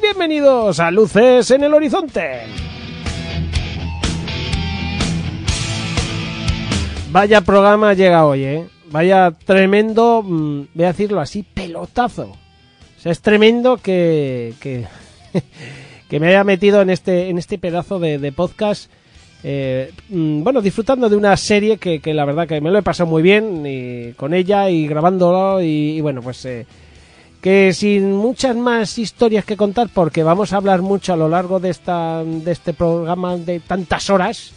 Bienvenidos a Luces en el Horizonte. Vaya programa llega hoy, ¿eh? Vaya tremendo, mm, voy a decirlo así, pelotazo. O sea, es tremendo que, que, que me haya metido en este, en este pedazo de, podcast. eh, mm, bueno, disfrutando de una serie que, que la verdad que me lo he pasado muy bien y con ella y grabándolo y, y bueno, pues eh, sin muchas más historias que contar porque vamos a hablar mucho a lo largo de, esta, de este programa de tantas horas.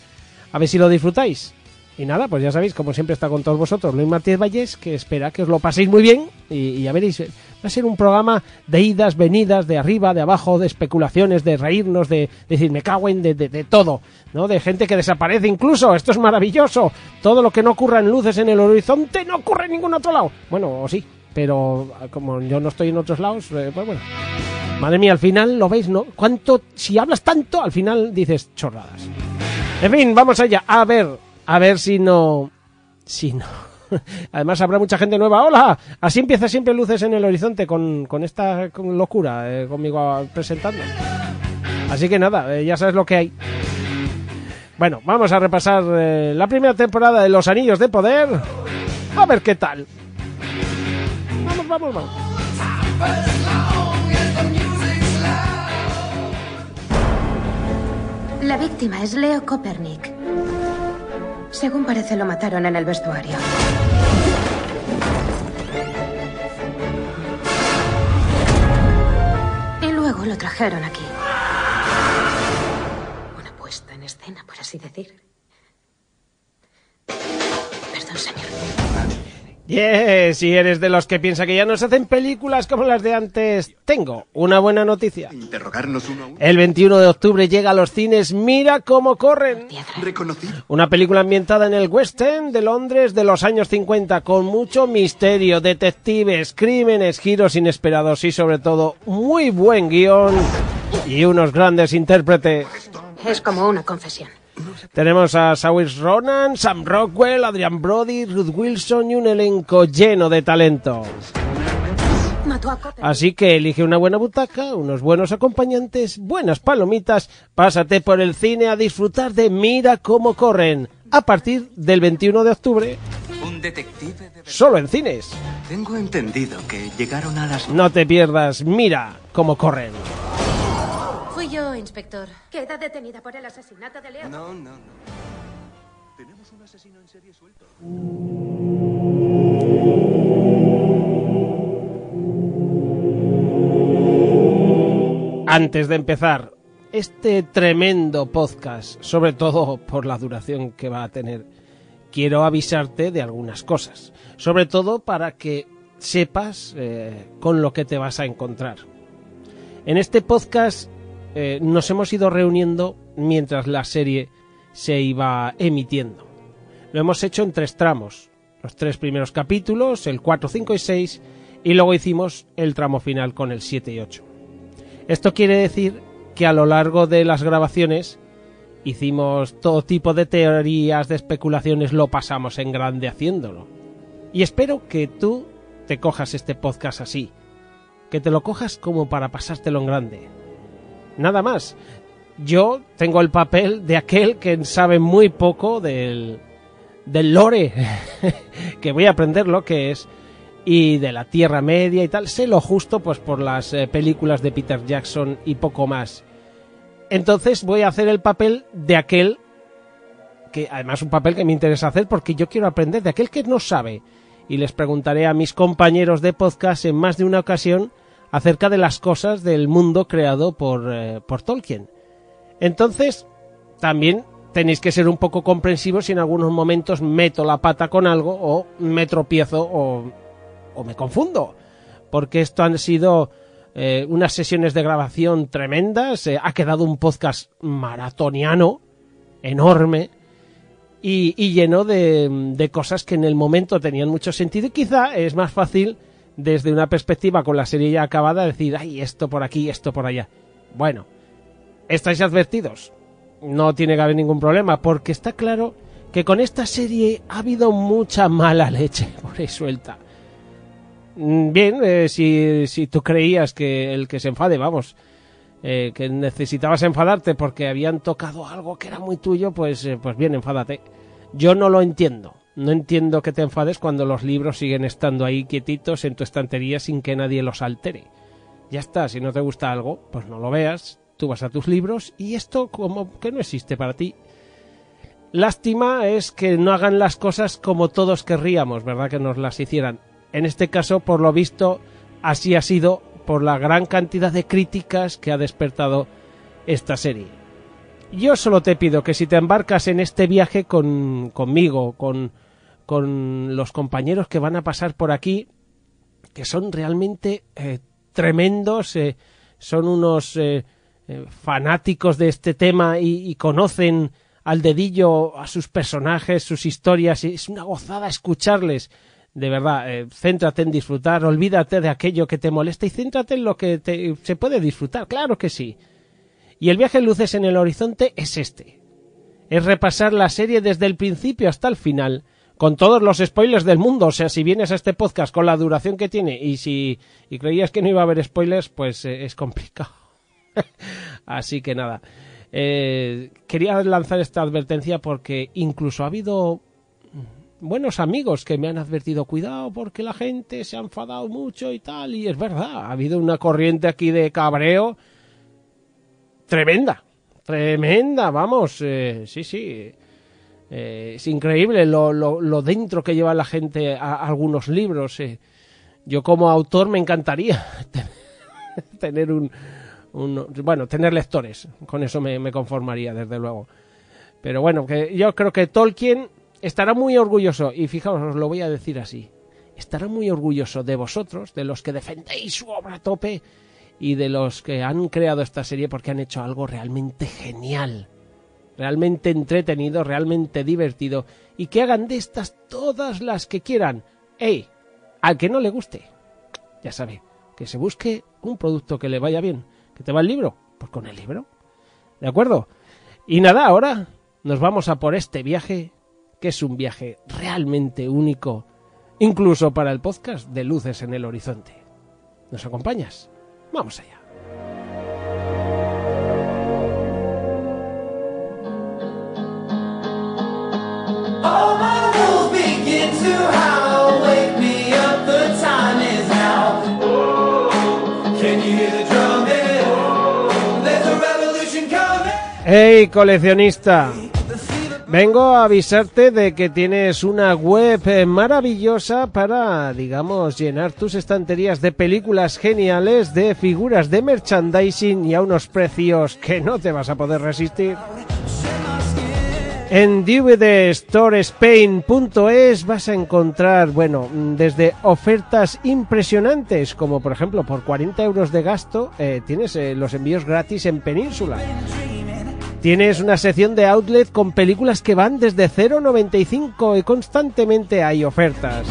A ver si lo disfrutáis. Y nada, pues ya sabéis, como siempre está con todos vosotros Luis Martínez Valles, que espera que os lo paséis muy bien y, y ya veréis, va a ser un programa de idas, venidas, de arriba, de abajo, de especulaciones, de reírnos, de, decir me cago en, de, de, de todo, ¿no? De gente que desaparece incluso, esto es maravilloso, todo lo que no ocurra en luces en el horizonte no ocurre en ningún otro lado. Bueno, o sí, pero ah, como yo no estoy en otros lados, eh, pues bueno. Madre mía, al final lo veis, ¿no? ¿Cuánto, si hablas tanto, al final dices chorradas. En fin, vamos allá. A ver, a ver si no. Si no. Además habrá mucha gente nueva. ¡Hola! Así empieza siempre Luces en el Horizonte con, con esta locura eh, conmigo presentando. Así que nada, eh, ya sabes lo que hay. Bueno, vamos a repasar la primera temporada de Los Anillos de Poder. A ver qué tal. Vamos, vamos, vamos. La víctima es Leo Copernic. Según parece, lo mataron en el vestuario. Y luego lo trajeron aquí. Una puesta en escena, por así decir. Yeah, si eres de los que piensa que ya no se hacen películas como las de antes, tengo una buena noticia. Interrogarnos uno a uno. El 21 de octubre llega a los cines Mira cómo corren. Reconocido. Una película ambientada en el West End de Londres de los años 50 con mucho misterio, detectives, crímenes, giros inesperados y sobre todo muy buen guion y unos grandes intérpretes. Es como una confesión. Tenemos a Saoirse Ronan, Sam Rockwell, Adrian Brody, Ruth Wilson y un elenco lleno de talento. Así que elige una buena butaca, unos buenos acompañantes, buenas palomitas, pásate por el cine a disfrutar de Mira cómo corren, a partir del 21 de octubre, Un detective de verdad. solo en cines. Tengo entendido que llegaron a las... No te pierdas Mira cómo corren. Fui yo, inspector. Queda detenida por el asesinato de Leo. No, no, no. Tenemos un asesino en serie suelto. Antes de empezar este tremendo podcast, sobre todo por la duración que va a tener, quiero avisarte de algunas cosas, sobre todo para que sepas eh, con lo que te vas a encontrar. En este podcast eh, nos hemos ido reuniendo mientras la serie se iba emitiendo. Lo hemos hecho en tres tramos. los tres primeros capítulos, el 4, 5 y 6, y luego hicimos el tramo final con el 7 y 8. Esto quiere decir que a lo largo de las grabaciones hicimos todo tipo de teorías, de especulaciones, lo pasamos en grande haciéndolo. Y espero que tú te cojas este podcast así, que te lo cojas como para pasártelo en grande. Nada más. Yo tengo el papel de aquel que sabe muy poco del, del lore, que voy a aprender lo que es, y de la Tierra Media y tal. Sé lo justo pues por las eh, películas de Peter Jackson y poco más. Entonces voy a hacer el papel de aquel que además un papel que me interesa hacer porque yo quiero aprender de aquel que no sabe y les preguntaré a mis compañeros de podcast en más de una ocasión acerca de las cosas del mundo creado por, eh, por Tolkien. Entonces, también tenéis que ser un poco comprensivos si en algunos momentos meto la pata con algo o me tropiezo o, o me confundo. Porque esto han sido eh, unas sesiones de grabación tremendas, eh, ha quedado un podcast maratoniano, enorme, y, y lleno de, de, cosas que en el momento tenían mucho sentido y quizá es más fácil desde una perspectiva con la serie ya acabada decir, ay, esto por aquí, esto por allá. Bueno, estáis advertidos, no tiene que haber ningún problema, porque está claro que con esta serie ha habido mucha mala leche por ahí suelta. Mm, bien, eh, si, si, tú creías que el que se enfade, vamos, eh, que necesitabas enfadarte porque habían tocado algo que era muy tuyo, pues, eh, pues bien, enfádate. Yo no lo entiendo. No entiendo que te enfades cuando los libros siguen estando ahí quietitos en tu estantería sin que nadie los altere. Ya está, si no te gusta algo, pues no lo veas, tú vas a tus libros y esto como que no existe para ti. Lástima es que no hagan las cosas como todos querríamos, ¿verdad? Que nos las hicieran. En este caso, por lo visto, así ha sido por la gran cantidad de críticas que ha despertado esta serie. Yo solo te pido que si te embarcas en este viaje con, conmigo, con, con los compañeros que van a pasar por aquí, que son realmente eh, tremendos, eh, son unos eh, fanáticos de este tema y, conocen al dedillo a sus personajes, sus historias, y es una gozada escucharles de verdad, céntrate en disfrutar, olvídate de aquello que te molesta y céntrate en lo que te, se puede disfrutar, claro que sí. Y el viaje luces en el horizonte es este. Es repasar la serie desde el principio hasta el final, con todos los spoilers del mundo. O sea, si vienes a este podcast con la duración que tiene y si y creías que no iba a haber spoilers, pues eh, es complicado. Así que nada. Eh, quería lanzar esta advertencia porque incluso ha habido buenos amigos que me han advertido, cuidado porque la gente se ha enfadado mucho y tal, y es verdad, ha habido una corriente aquí de cabreo tremenda, tremenda, vamos, eh, sí, sí, eh, es increíble lo, lo, lo, dentro que lleva la gente a, algunos libros. Eh. Yo como autor me encantaría tener un, un, bueno, tener lectores, con eso me, me conformaría, desde luego. Pero bueno, que yo creo que Tolkien estará muy orgulloso, y fijaos, os lo voy a decir así, estará muy orgulloso de vosotros, de los que defendéis su obra a tope y de los que han creado esta serie porque han hecho algo realmente genial, realmente entretenido, realmente divertido, y que hagan de estas todas las que quieran. ¡Ey! Al que no le guste, ya sabe, que se busque un producto que le vaya bien. ¿Que te va el libro? Pues con el libro. ¿De acuerdo? Y nada, ahora nos vamos a por este viaje que es un viaje realmente único, incluso para el podcast de Luces en el Horizonte. ¿Nos acompañas? Vamos allá. Hey, coleccionista. Vengo a avisarte de que tienes una web maravillosa para, digamos, llenar tus estanterías de películas geniales, de figuras de merchandising y a unos precios que no te vas a poder resistir. En dvdstorespain.es vas a encontrar, bueno, desde ofertas impresionantes, como por ejemplo por 40 euros de gasto, eh, tienes eh, los envíos gratis en Península Tienes una sección de outlet con películas que van desde 0,95 y constantemente hay ofertas.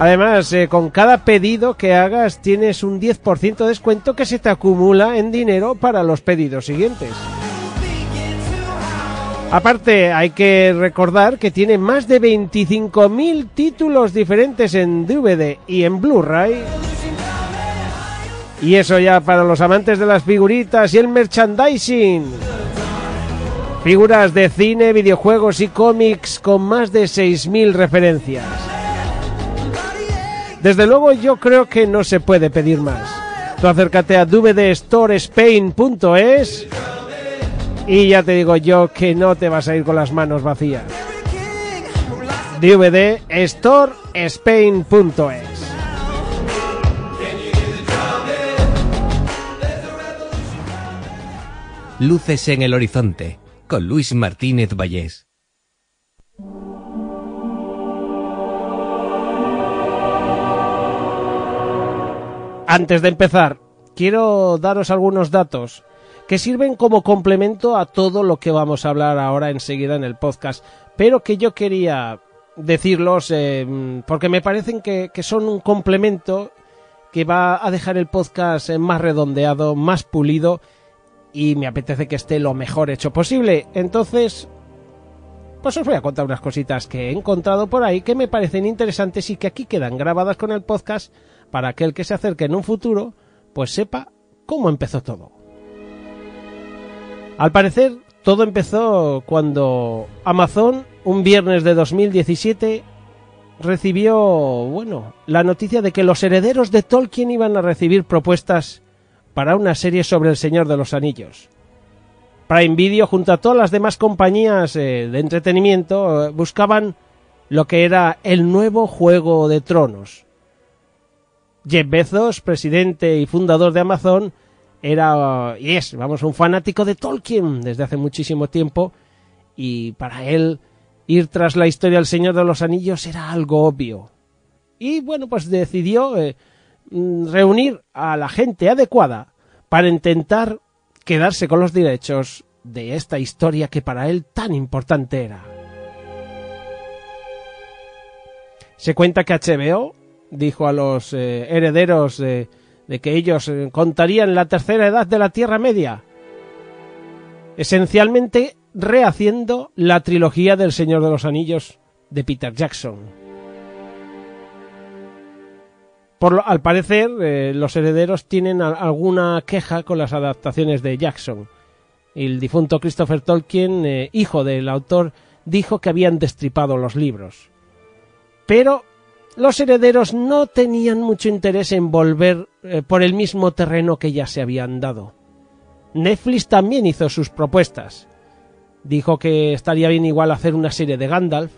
Además, eh, con cada pedido que hagas tienes un 10% de descuento que se te acumula en dinero para los pedidos siguientes. Aparte, hay que recordar que tiene más de 25.000 títulos diferentes en DVD y en Blu-ray. Y eso ya para los amantes de las figuritas y el merchandising. Figuras de cine, videojuegos y cómics con más de 6.000 referencias. Desde luego yo creo que no se puede pedir más. Tú acércate a dvdstorespain.es y ya te digo yo que no te vas a ir con las manos vacías. dvdstorespain.es Luces en el horizonte con Luis Martínez Vallés. Antes de empezar, quiero daros algunos datos que sirven como complemento a todo lo que vamos a hablar ahora enseguida en el podcast, pero que yo quería decirlos eh, porque me parecen que, que son un complemento que va a dejar el podcast más redondeado, más pulido y me apetece que esté lo mejor hecho posible. Entonces, pues os voy a contar unas cositas que he encontrado por ahí que me parecen interesantes y que aquí quedan grabadas con el podcast para aquel que se acerque en un futuro, pues sepa cómo empezó todo. Al parecer, todo empezó cuando Amazon, un viernes de 2017, recibió, bueno, la noticia de que los herederos de Tolkien iban a recibir propuestas para una serie sobre el Señor de los Anillos. Prime Video, junto a todas las demás compañías eh, de entretenimiento, eh, buscaban lo que era el nuevo Juego de Tronos. Jeff Bezos, presidente y fundador de Amazon, era y es, vamos, un fanático de Tolkien desde hace muchísimo tiempo y para él ir tras la historia del Señor de los Anillos era algo obvio. Y bueno, pues decidió eh, mm, reunir a la gente adecuada para intentar quedarse con los derechos de esta historia que para él tan importante era. Se cuenta que HBO dijo a los eh, herederos de, de que ellos eh, contarían la tercera edad de la Tierra Media, esencialmente rehaciendo la trilogía del Señor de los Anillos de Peter Jackson. Por lo- al parecer, eh, los herederos tienen alguna queja con las adaptaciones de Jackson. El difunto Christopher Tolkien, eh, hijo del autor, dijo que habían destripado los libros. Pero los herederos no tenían mucho interés en volver eh, por el mismo terreno que ya se habían dado. Netflix también hizo sus propuestas. Dijo que estaría bien igual hacer una serie de Gandalf,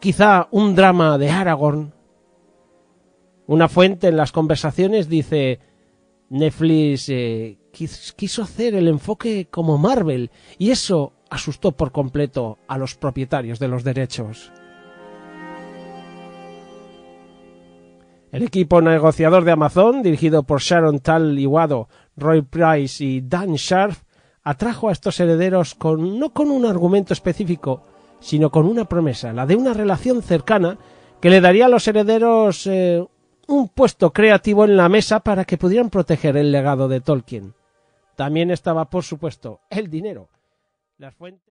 quizá un drama de Aragorn. Una fuente en las conversaciones dice Netflix eh, quis- quiso hacer el enfoque como Marvel y eso asustó por completo a los propietarios de los derechos. El equipo negociador de Amazon, dirigido por Sharon Tal Iwado, Roy Price y Dan Sharp, atrajo a estos herederos con, no con un argumento específico, sino con una promesa, la de una relación cercana que le daría a los herederos eh, un puesto creativo en la mesa para que pudieran proteger el legado de Tolkien. También estaba, por supuesto, el dinero. Las fuentes...